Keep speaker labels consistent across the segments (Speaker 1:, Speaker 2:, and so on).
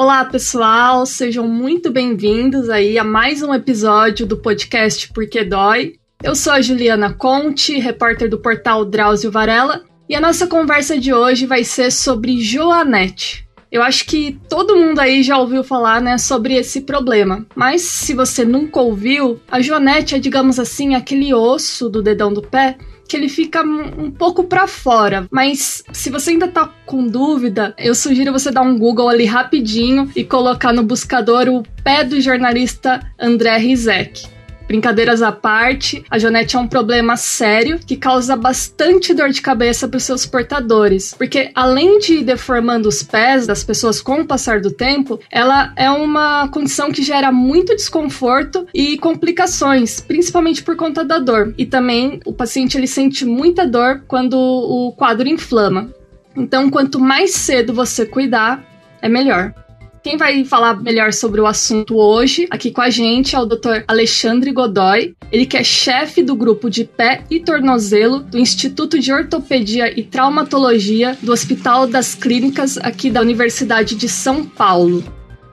Speaker 1: Olá, pessoal, sejam muito bem-vindos aí a mais um episódio do podcast Porque Dói. Eu sou a Juliana Conte, repórter do portal Drauzio Varela, e a nossa conversa de hoje vai ser sobre Joanete. Eu acho que todo mundo aí já ouviu falar, né, sobre esse problema. Mas se você nunca ouviu, a Joanete é, digamos assim, aquele osso do dedão do pé que ele fica um pouco para fora. Mas se você ainda tá com dúvida, eu sugiro você dar um Google ali rapidinho e colocar no buscador o pé do jornalista André Rizek. Brincadeiras à parte, a Jonete é um problema sério que causa bastante dor de cabeça para os seus portadores, porque além de ir deformando os pés das pessoas com o passar do tempo, ela é uma condição que gera muito desconforto e complicações, principalmente por conta da dor. E também o paciente ele sente muita dor quando o quadro inflama. Então, quanto mais cedo você cuidar, é melhor. Quem vai falar melhor sobre o assunto hoje, aqui com a gente, é o Dr. Alexandre Godoy. Ele que é chefe do grupo de pé e tornozelo do Instituto de Ortopedia e Traumatologia do Hospital das Clínicas aqui da Universidade de São Paulo.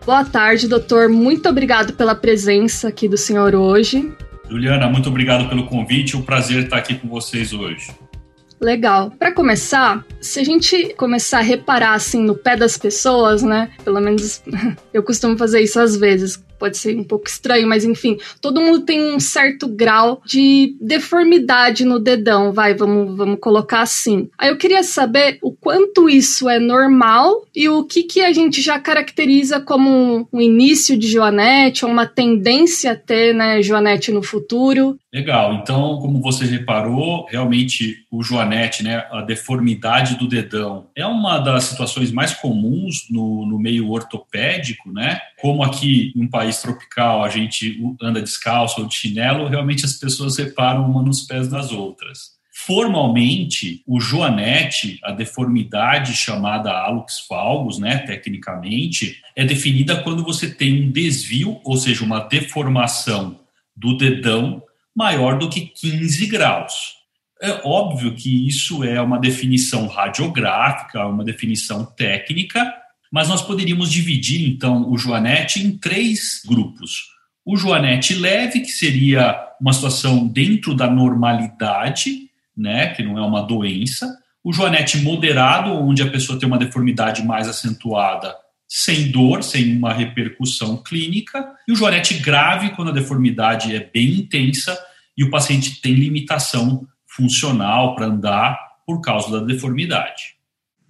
Speaker 1: Boa tarde, doutor. Muito obrigado pela presença aqui do senhor hoje.
Speaker 2: Juliana, muito obrigado pelo convite. É um prazer estar aqui com vocês hoje.
Speaker 1: Legal. Para começar, se a gente começar a reparar assim no pé das pessoas, né? Pelo menos eu costumo fazer isso às vezes pode ser um pouco estranho, mas enfim, todo mundo tem um certo grau de deformidade no dedão, vai, vamos, vamos colocar assim. Aí eu queria saber o quanto isso é normal e o que, que a gente já caracteriza como um início de Joanete ou uma tendência a ter, né, Joanete no futuro.
Speaker 2: Legal, então, como você reparou, realmente o Joanete, né, a deformidade do dedão, é uma das situações mais comuns no, no meio ortopédico, né? Como aqui em um país tropical a gente anda descalço ou de chinelo, realmente as pessoas reparam uma nos pés das outras. Formalmente, o joanete, a deformidade chamada hallux valgus, né, tecnicamente, é definida quando você tem um desvio, ou seja, uma deformação do dedão maior do que 15 graus. É óbvio que isso é uma definição radiográfica, uma definição técnica, mas nós poderíamos dividir, então, o Joanete em três grupos. O Joanete leve, que seria uma situação dentro da normalidade, né, que não é uma doença. O Joanete moderado, onde a pessoa tem uma deformidade mais acentuada, sem dor, sem uma repercussão clínica. E o Joanete grave, quando a deformidade é bem intensa e o paciente tem limitação funcional para andar por causa da deformidade.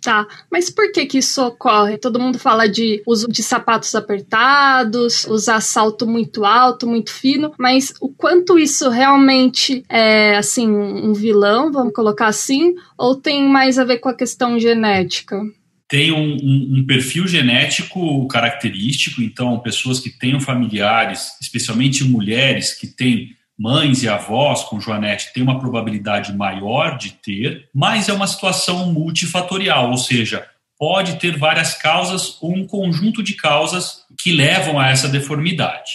Speaker 1: Tá, mas por que que isso ocorre? Todo mundo fala de uso de sapatos apertados, usar salto muito alto, muito fino, mas o quanto isso realmente é, assim, um vilão, vamos colocar assim, ou tem mais a ver com a questão genética?
Speaker 2: tem um, um, um, perfil genético característico, então pessoas que tenham familiares, especialmente mulheres que têm mães e avós com Joanete têm uma probabilidade maior de ter, mas é uma situação multifatorial, ou seja, pode ter várias causas ou um conjunto de causas que levam a essa deformidade.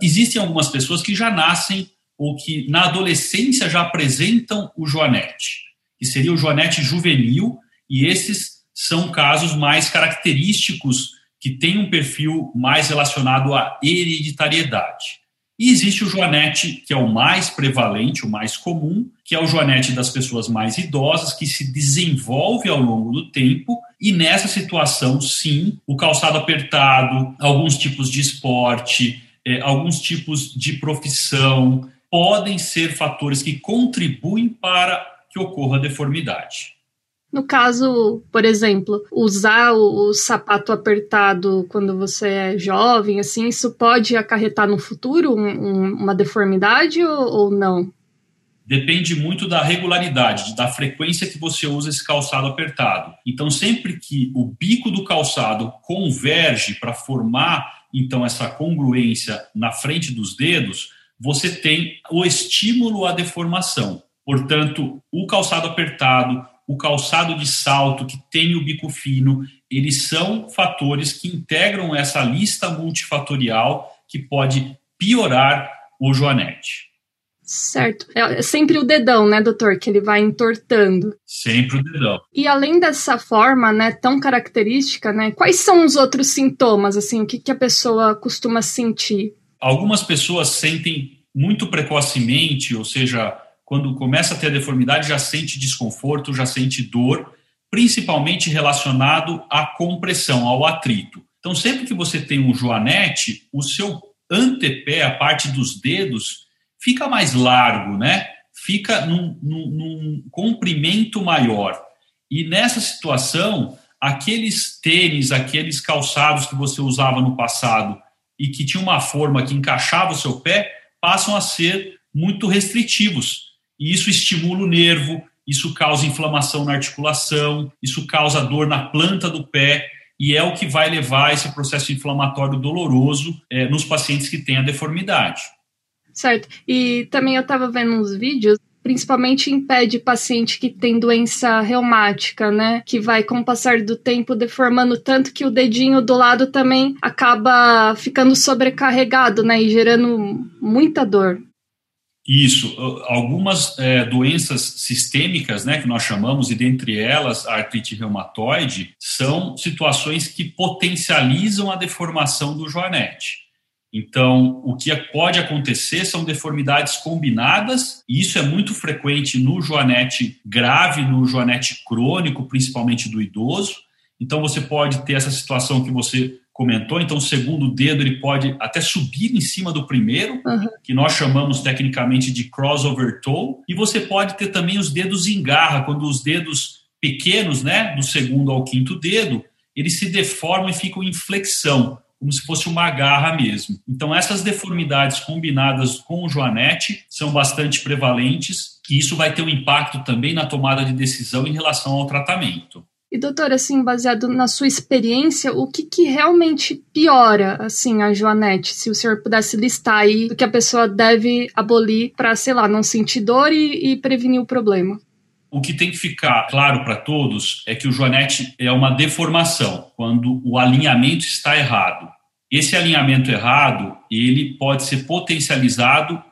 Speaker 2: Existem algumas pessoas que já nascem ou que na adolescência já apresentam o Joanete, que seria o Joanete juvenil, e esses são casos mais característicos que têm um perfil mais relacionado à hereditariedade. E existe o joanete, que é o mais prevalente, o mais comum, que é o joanete das pessoas mais idosas, que se desenvolve ao longo do tempo. E nessa situação, sim, o calçado apertado, alguns tipos de esporte, eh, alguns tipos de profissão podem ser fatores que contribuem para que ocorra deformidade.
Speaker 1: No caso, por exemplo, usar o, sapato apertado quando você é jovem, assim, isso pode acarretar no futuro um, um, uma deformidade ou, ou, não?
Speaker 2: Depende muito da regularidade, da frequência que você usa esse calçado apertado. Então, sempre que o bico do calçado converge para formar então essa congruência na frente dos dedos, você tem o estímulo à deformação. Portanto, o calçado apertado, o calçado de salto, que tem o bico fino, eles são fatores que integram essa lista multifatorial que pode piorar o joanete.
Speaker 1: Certo. É sempre o dedão, né, doutor, que ele vai entortando.
Speaker 2: Sempre o dedão.
Speaker 1: E além dessa forma, né, tão característica, né, quais são os outros sintomas, assim, o que, que a pessoa costuma sentir?
Speaker 2: Algumas pessoas sentem muito precocemente, ou seja, quando começa a ter a deformidade, já sente desconforto, já sente dor, principalmente relacionado à compressão, ao atrito. Então, sempre que você tem um joanete, o seu antepé, a parte dos dedos, fica mais largo, né? Fica num, num, num comprimento maior. E nessa situação, aqueles tênis, aqueles calçados que você usava no passado e que tinha uma forma que encaixava o seu pé, passam a ser muito restritivos. E isso estimula o nervo, isso causa inflamação na articulação, isso causa dor na planta do pé, e é o que vai levar esse processo inflamatório doloroso é, nos pacientes que têm a deformidade.
Speaker 1: Certo. E também eu estava vendo uns vídeos principalmente impede paciente que tem doença reumática, né? Que vai, com o passar do tempo, deformando tanto que o dedinho do lado também acaba ficando sobrecarregado, né? E gerando muita dor.
Speaker 2: Isso. Algumas é, doenças sistêmicas, né, que nós chamamos, e dentre elas a artrite reumatoide, são situações que potencializam a deformação do joanete. Então, o que pode acontecer são deformidades combinadas, e isso é muito frequente no joanete grave, no joanete crônico, principalmente do idoso. Então, você pode ter essa situação que você comentou. Então, o segundo dedo ele pode até subir em cima do primeiro, uhum. que nós chamamos tecnicamente de crossover toe. E você pode ter também os dedos em garra, quando os dedos pequenos, né, do segundo ao quinto dedo, eles se deformam e ficam em flexão como se fosse uma garra mesmo. Então, essas deformidades combinadas com o joanete são bastante prevalentes e isso vai ter um impacto também na tomada de decisão em relação ao tratamento.
Speaker 1: E doutor, assim, baseado na sua experiência, o que, que realmente piora, assim, a Joanete? Se o senhor pudesse listar aí o que a pessoa deve abolir para, sei lá, não sentir dor e, e prevenir o problema.
Speaker 2: O que tem que ficar claro para todos é que o joanete é uma deformação, quando o alinhamento está errado. Esse alinhamento errado, ele pode ser potencializado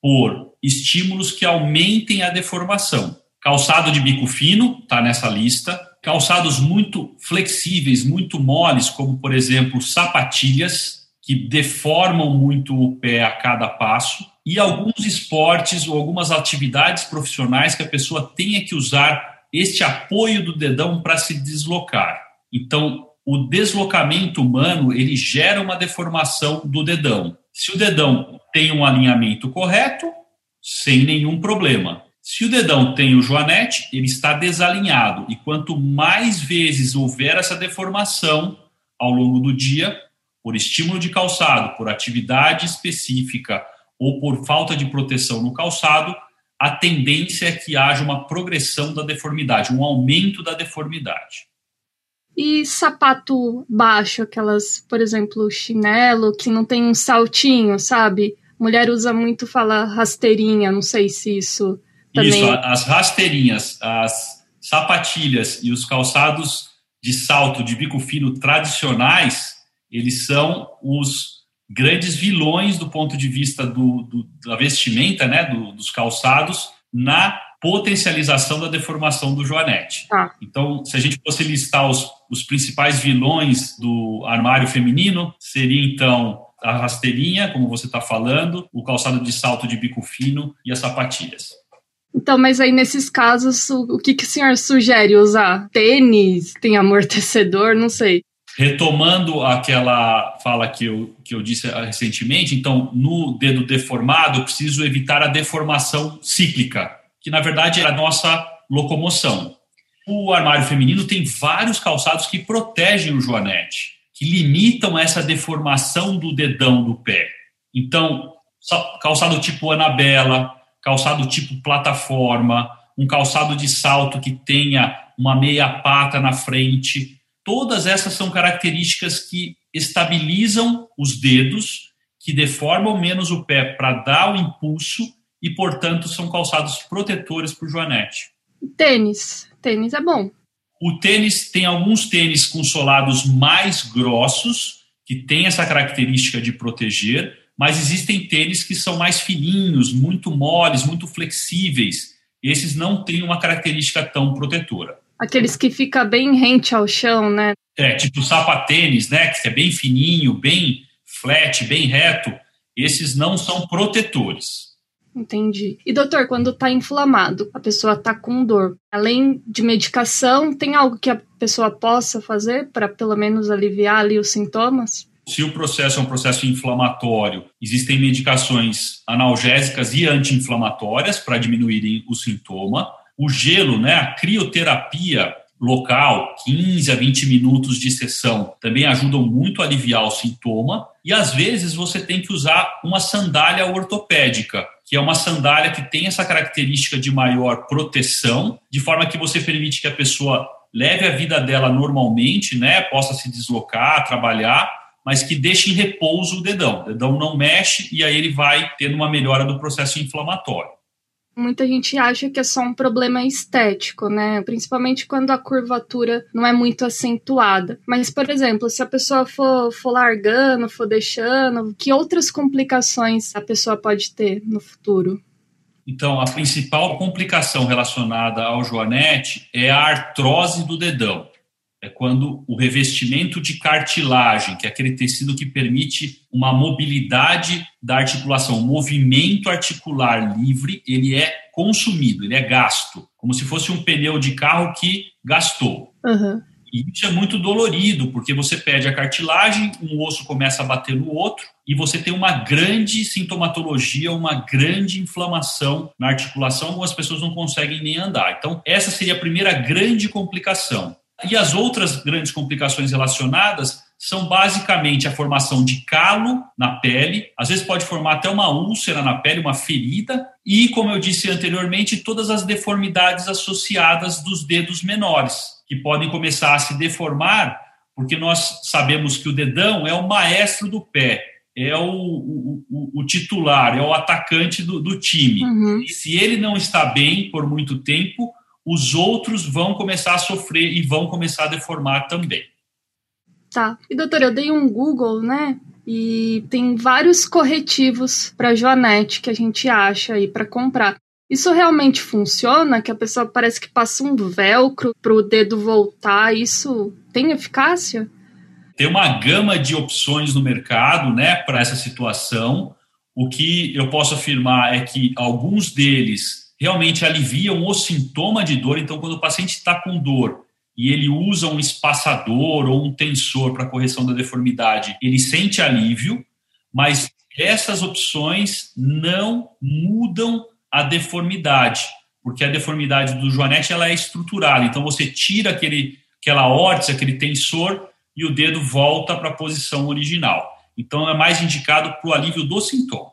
Speaker 2: por estímulos que aumentem a deformação. Calçado de bico fino está nessa lista. Calçados muito flexíveis, muito moles, como por exemplo sapatilhas, que deformam muito o pé a cada passo e alguns esportes ou algumas atividades profissionais que a pessoa tenha que usar este apoio do dedão para se deslocar. Então, o deslocamento humano ele gera uma deformação do dedão. Se o dedão tem um alinhamento correto, sem nenhum problema. Se o dedão tem o joanete, ele está desalinhado e quanto mais vezes houver essa deformação ao longo do dia, por estímulo de calçado, por atividade específica ou por falta de proteção no calçado, a tendência é que haja uma progressão da deformidade, um aumento da deformidade.
Speaker 1: E sapato baixo, aquelas, por exemplo, chinelo que não tem um saltinho, sabe? Mulher usa muito, fala rasteirinha, não sei se isso também...
Speaker 2: Isso, as rasteirinhas, as sapatilhas e os calçados de salto de bico fino tradicionais, eles são os grandes vilões do ponto de vista do, do da vestimenta, né, do, dos calçados, na potencialização da deformação do joanete. Ah. Então, se a gente fosse listar os, os principais vilões do armário feminino, seria então a rasteirinha, como você está falando, o calçado de salto de bico fino e as sapatilhas.
Speaker 1: Então, mas aí nesses casos, o, que, que o senhor sugere? Usar tênis, tem amortecedor, não sei
Speaker 2: retomando aquela fala que eu, que eu disse recentemente, então, no dedo deformado, eu preciso evitar a deformação cíclica, que na verdade é a nossa locomoção. O armário feminino tem vários calçados que protegem o joanete, que limitam essa deformação do dedão do pé. Então, calçado tipo Anabela, calçado tipo plataforma, um calçado de salto que tenha uma meia pata na frente, Todas essas são características que estabilizam os dedos, que deformam menos o pé para dar o impulso e, portanto, são calçados protetores para o joanete.
Speaker 1: Tênis. Tênis é bom.
Speaker 2: O tênis tem alguns tênis com solados mais grossos, que tem essa característica de proteger, mas existem tênis que são mais fininhos, muito moles, muito flexíveis. Esses não têm uma característica tão protetora.
Speaker 1: Aqueles que fica bem rente ao chão, né?
Speaker 2: É, tipo sapatênis, né? Que é bem fininho, bem flat, bem reto. Esses não são protetores.
Speaker 1: Entendi. E doutor, quando está inflamado, a pessoa está com dor, além de medicação, tem algo que a pessoa possa fazer para pelo menos aliviar ali os sintomas?
Speaker 2: Se o processo é um processo inflamatório, existem medicações analgésicas e anti-inflamatórias para diminuírem o sintoma. O gelo, né, a crioterapia local, 15 a 20 minutos de sessão, também ajudam muito a aliviar o sintoma. E às vezes você tem que usar uma sandália ortopédica, que é uma sandália que tem essa característica de maior proteção, de forma que você permite que a pessoa leve a vida dela normalmente, né, possa se deslocar, trabalhar, mas que deixe em repouso o dedão. O dedão não mexe e aí ele vai tendo uma melhora do processo inflamatório
Speaker 1: muita gente acha que é só um problema estético, né? Principalmente quando a curvatura não é muito acentuada. Mas, por exemplo, se a pessoa for, for largando, for deixando, que outras complicações a pessoa pode ter no futuro?
Speaker 2: Então, a principal complicação relacionada ao joanete é a artrose do dedão é quando o revestimento de cartilagem, que é aquele tecido que permite uma mobilidade da articulação, um movimento articular livre, ele é consumido, ele é gasto, como se fosse um pneu de carro que gastou.
Speaker 1: Uhum.
Speaker 2: E isso é muito dolorido, porque você perde a cartilagem, um osso começa a bater no outro, e você tem uma grande sintomatologia, uma grande inflamação na articulação, algumas pessoas não conseguem nem andar. Então, essa seria a primeira grande complicação. E as outras grandes complicações relacionadas são basicamente a formação de calo na pele, às vezes pode formar até uma úlcera na pele, uma ferida, e, como eu disse anteriormente, todas as deformidades associadas dos dedos menores, que podem começar a se deformar, porque nós sabemos que o dedão é o maestro do pé, é o, o, o, o titular, é o atacante do, do time.
Speaker 1: Uhum.
Speaker 2: E se ele não está bem por muito tempo, os outros vão começar a sofrer e vão começar a deformar também.
Speaker 1: Tá. E doutor, eu dei um Google, né? E tem vários corretivos para joanete que a gente acha aí para comprar. Isso realmente funciona? Que a pessoa parece que passa um velcro para o dedo voltar? Isso tem eficácia?
Speaker 2: Tem uma gama de opções no mercado, né, para essa situação. O que eu posso afirmar é que alguns deles realmente aliviam o sintoma de dor. Então, quando o paciente está com dor e ele usa um espaçador ou um tensor para correção da deformidade, ele sente alívio, mas essas opções não mudam a deformidade, porque a deformidade do joanete ela é estruturada. Então, você tira aquele, aquela órtice, aquele tensor e o dedo volta para a posição original. Então, é mais indicado para o alívio do sintoma.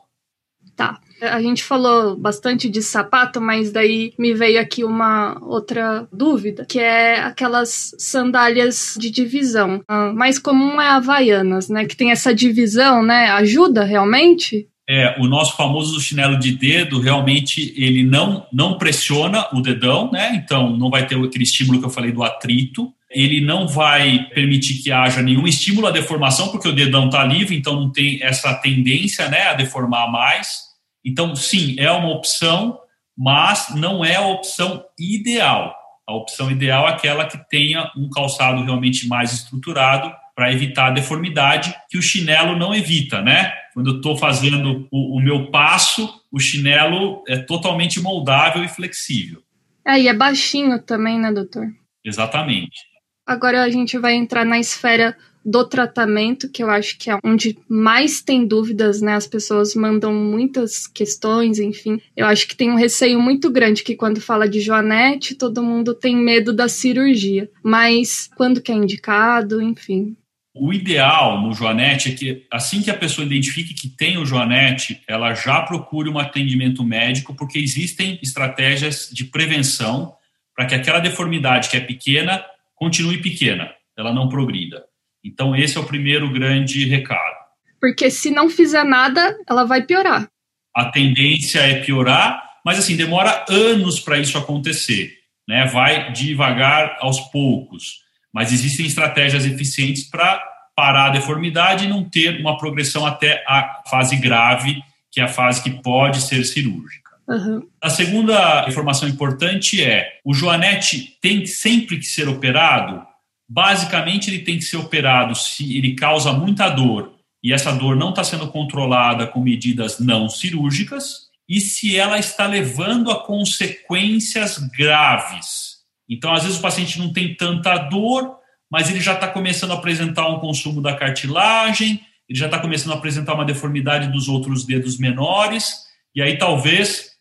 Speaker 1: Tá. A gente falou bastante de sapato, mas daí me veio aqui uma outra dúvida, que é aquelas sandálias de divisão. A mais comum é a Havaianas, né? Que tem essa divisão, né? Ajuda realmente?
Speaker 2: É, o nosso famoso chinelo de dedo, realmente, ele não, não pressiona o dedão, né? Então, não vai ter aquele estímulo que eu falei do atrito. Ele não vai permitir que haja nenhum estímulo à deformação, porque o dedão está livre, então não tem essa tendência né, a deformar mais. Então, sim, é uma opção, mas não é a opção ideal. A opção ideal é aquela que tenha um calçado realmente mais estruturado para evitar a deformidade que o chinelo não evita, né? Quando eu estou fazendo o, o, meu passo, o chinelo é totalmente moldável e flexível.
Speaker 1: É, e é baixinho também, né, doutor?
Speaker 2: Exatamente.
Speaker 1: Agora a gente vai entrar na esfera do tratamento, que eu acho que é onde mais tem dúvidas, né? As pessoas mandam muitas questões, enfim. Eu acho que tem um receio muito grande que quando fala de joanete, todo mundo tem medo da cirurgia. Mas quando que é indicado, enfim.
Speaker 2: O ideal no joanete é que assim que a pessoa identifique que tem o joanete, ela já procure um atendimento médico, porque existem estratégias de prevenção para que aquela deformidade que é pequena continue pequena, ela não progrida. Então, esse é o primeiro grande recado.
Speaker 1: Porque se não fizer nada, ela vai piorar.
Speaker 2: A tendência é piorar, mas assim, demora anos para isso acontecer. Né? Vai devagar aos poucos. Mas existem estratégias eficientes para parar a deformidade e não ter uma progressão até a fase grave, que é a fase que pode ser cirúrgica. Uhum. A segunda informação importante é: o Joanete tem sempre que ser operado. Basicamente, ele tem que ser operado se ele causa muita dor e essa dor não está sendo controlada com medidas não cirúrgicas e se ela está levando a consequências graves. Então, às vezes, o paciente não tem tanta dor, mas ele já está começando a apresentar um consumo da cartilagem, ele já está começando a apresentar uma deformidade dos outros dedos menores, e aí talvez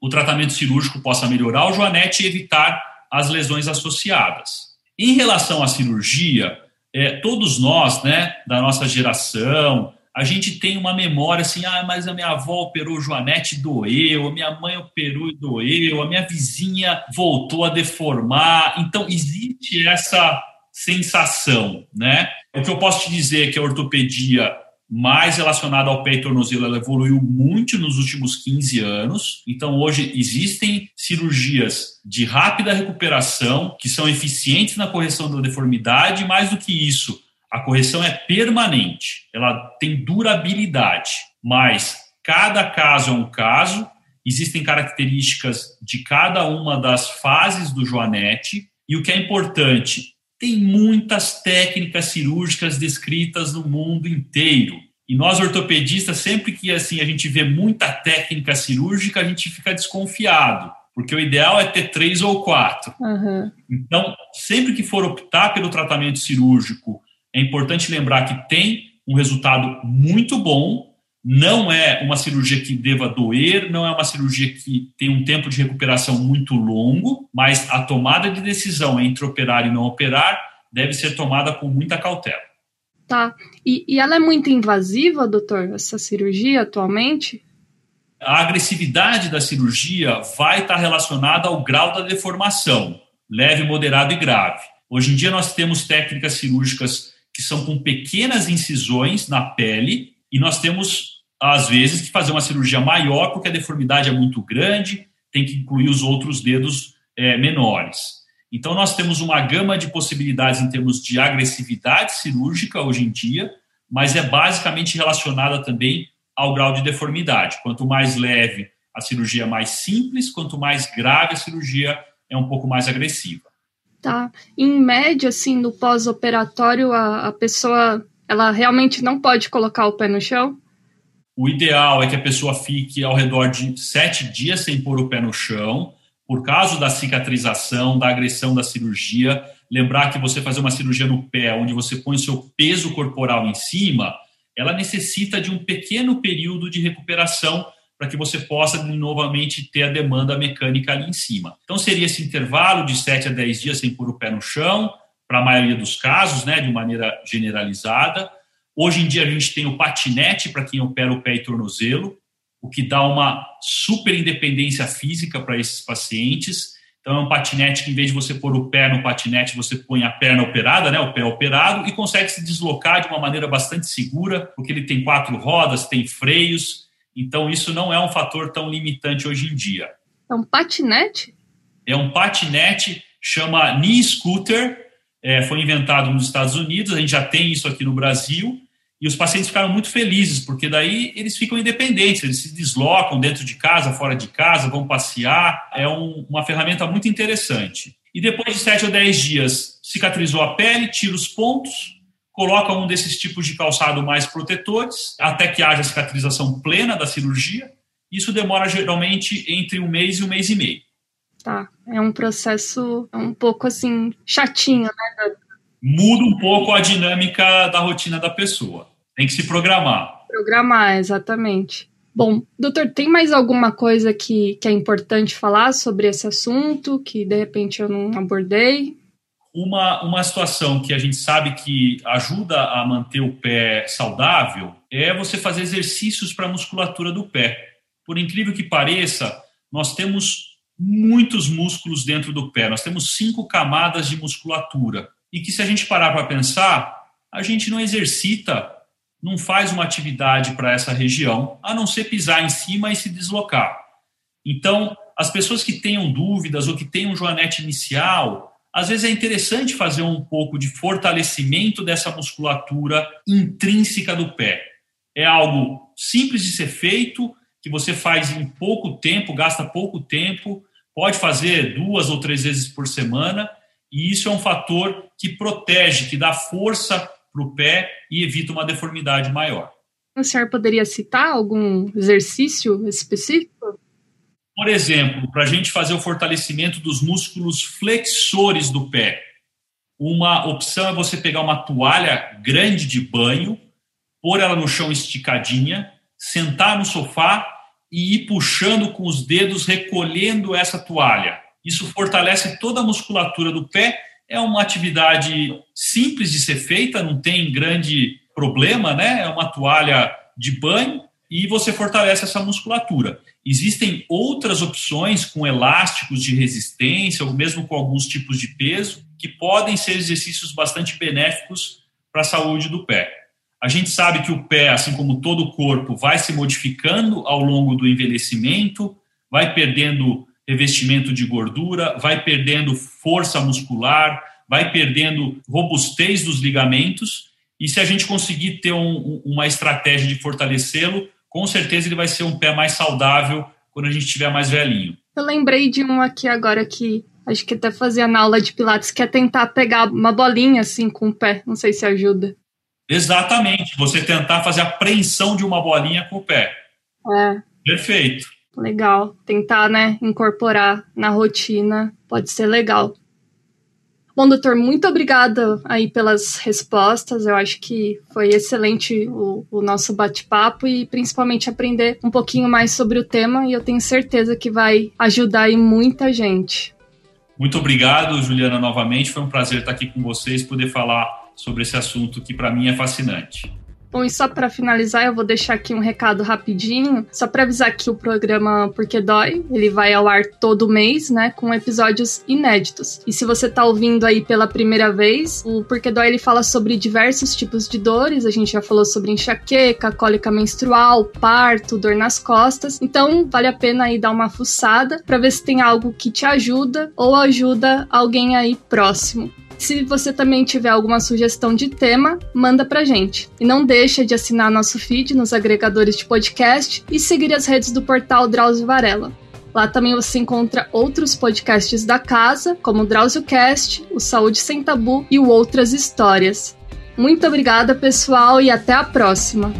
Speaker 2: o tratamento cirúrgico possa melhorar o joanete e evitar as lesões associadas. Em relação à cirurgia, é, todos nós, né, da nossa geração, a gente tem uma memória assim, ah, mas a minha avó operou Joanete doeu, a minha mãe operou e doeu, a minha vizinha voltou a deformar. Então, existe essa sensação, né? O que eu posso te dizer é que a ortopedia mais relacionada ao pé e tornozelo, ela evoluiu muito nos últimos 15 anos. Então, hoje existem cirurgias de rápida recuperação que são eficientes na correção da deformidade. Mais do que isso, a correção é permanente, ela tem durabilidade, mas cada caso é um caso. Existem características de cada uma das fases do joanete. E o que é importante, tem muitas técnicas cirúrgicas descritas no mundo inteiro. E nós ortopedistas, sempre que assim a gente vê muita técnica cirúrgica, a gente fica desconfiado, porque o ideal é ter três ou quatro. Uhum. Então, sempre que for optar pelo tratamento cirúrgico, é importante lembrar que tem um resultado muito bom, não é uma cirurgia que deva doer, não é uma cirurgia que tem um tempo de recuperação muito longo, mas a tomada de decisão entre operar e não operar deve ser tomada com muita cautela.
Speaker 1: Tá. E, e ela é muito invasiva, doutor, essa cirurgia atualmente?
Speaker 2: A agressividade da cirurgia vai estar relacionada ao grau da deformação, leve, moderado e grave. Hoje em dia nós temos técnicas cirúrgicas que são com pequenas incisões na pele e nós temos às vezes, que fazer uma cirurgia maior, porque a deformidade é muito grande, tem que incluir os outros dedos é, menores. Então, nós temos uma gama de possibilidades em termos de agressividade cirúrgica hoje em dia, mas é basicamente relacionada também ao grau de deformidade. Quanto mais leve a cirurgia é mais simples, quanto mais grave a cirurgia é um pouco mais agressiva.
Speaker 1: Tá. Em média, assim, no pós-operatório, a, a pessoa ela realmente não pode colocar o pé no chão?
Speaker 2: O ideal é que a pessoa fique ao redor de sete dias sem pôr o pé no chão, por causa da cicatrização, da agressão da cirurgia. Lembrar que você fazer uma cirurgia no pé, onde você põe o seu peso corporal em cima, ela necessita de um pequeno período de recuperação para que você possa novamente ter a demanda mecânica ali em cima. Então, seria esse intervalo de 7 a 10 dias sem pôr o pé no chão, para a maioria dos casos, né, de maneira generalizada. Hoje em dia a gente tem o patinete para quem opera o pé e tornozelo, o que dá uma super independência física para esses pacientes. Então é um patinete que em vez de você pôr o pé no patinete, você põe a perna operada, né, o pé operado e consegue se deslocar de uma maneira bastante segura, porque ele tem quatro rodas, tem freios. Então isso não é um fator tão limitante hoje em dia.
Speaker 1: É um patinete?
Speaker 2: É um patinete, chama knee scooter, é, foi inventado nos Estados Unidos, a gente já tem isso aqui no Brasil e os pacientes ficaram muito felizes, porque daí eles ficam independentes, eles se deslocam dentro de casa, fora de casa, vão passear. É um, uma ferramenta muito interessante. E depois de 7 ou 10 dias, cicatrizou a pele, tira os pontos, coloca um desses tipos de calçado mais protetores, até que haja cicatrização plena da cirurgia. Isso demora geralmente entre um mês e um mês e meio.
Speaker 1: Tá, é um processo um pouco assim chatinho, né?
Speaker 2: Muda um pouco a dinâmica da rotina da pessoa. Tem que se programar.
Speaker 1: Programar, exatamente. Bom, doutor, tem mais alguma coisa que, que é importante falar sobre esse assunto que de repente eu não abordei?
Speaker 2: Uma, uma situação que a gente sabe que ajuda a manter o pé saudável é você fazer exercícios para a musculatura do pé. Por incrível que pareça, nós temos muitos músculos dentro do pé, nós temos cinco camadas de musculatura e que se a gente parar para pensar, a gente não exercita, não faz uma atividade para essa região, a não ser pisar em cima e se deslocar. Então, as pessoas que tenham dúvidas ou que tenham joanete inicial, às vezes é interessante fazer um pouco de fortalecimento dessa musculatura intrínseca do pé. É algo simples de ser feito, que você faz em pouco tempo, gasta pouco tempo, pode fazer duas ou três vezes por semana, e isso é um fator que protege, que dá força para o pé e evita uma deformidade maior.
Speaker 1: O senhor poderia citar algum exercício específico?
Speaker 2: Por exemplo, para a gente fazer o fortalecimento dos músculos flexores do pé, uma opção é você pegar uma toalha grande de banho, pôr ela no chão esticadinha, sentar no sofá e ir puxando com os dedos, recolhendo essa toalha. Isso fortalece toda a musculatura do pé. É uma atividade simples de ser feita, não tem grande problema, né? É uma toalha de banho e você fortalece essa musculatura. Existem outras opções com elásticos de resistência, ou mesmo com alguns tipos de peso, que podem ser exercícios bastante benéficos para a saúde do pé. A gente sabe que o pé, assim como todo o corpo, vai se modificando ao longo do envelhecimento, vai perdendo revestimento de gordura, vai perdendo força muscular, vai perdendo robustez dos ligamentos. E se a gente conseguir ter um, uma estratégia de fortalecê-lo, com certeza ele vai ser um pé mais saudável quando a gente estiver mais velhinho.
Speaker 1: Eu lembrei de um aqui agora que acho que até fazia na aula de Pilates, que é tentar pegar uma bolinha assim com o pé. Não sei se ajuda.
Speaker 2: Exatamente. Você tentar fazer a apreensão de uma bolinha com o pé.
Speaker 1: É.
Speaker 2: Perfeito.
Speaker 1: Legal. Tentar, né, incorporar na rotina pode ser legal. Bom, doutor, muito obrigada aí pelas respostas. Eu acho que foi excelente o, o nosso bate-papo e principalmente aprender um pouquinho mais sobre o tema e eu tenho certeza que vai ajudar aí muita gente.
Speaker 2: Muito obrigado, Juliana, novamente. Foi um prazer estar aqui com vocês, poder falar sobre esse assunto que para mim é fascinante.
Speaker 1: Bom, e só para finalizar, eu vou deixar aqui um recado rapidinho, só para avisar que o programa Porque Dói, ele vai ao ar todo mês, né, com episódios inéditos. E se você tá ouvindo aí pela primeira vez, o Porque Dói ele fala sobre diversos tipos de dores, a gente já falou sobre enxaqueca, cólica menstrual, parto, dor nas costas. Então, vale a pena aí dar uma fuçada para ver se tem algo que te ajuda ou ajuda alguém aí próximo. Se você também tiver alguma sugestão de tema, manda pra gente. E não deixa de assinar nosso feed nos agregadores de podcast e seguir as redes do portal Drauzio Varela. Lá também você encontra outros podcasts da casa, como o DrauzioCast, o Saúde Sem Tabu e o Outras Histórias. Muito obrigada, pessoal, e até a próxima!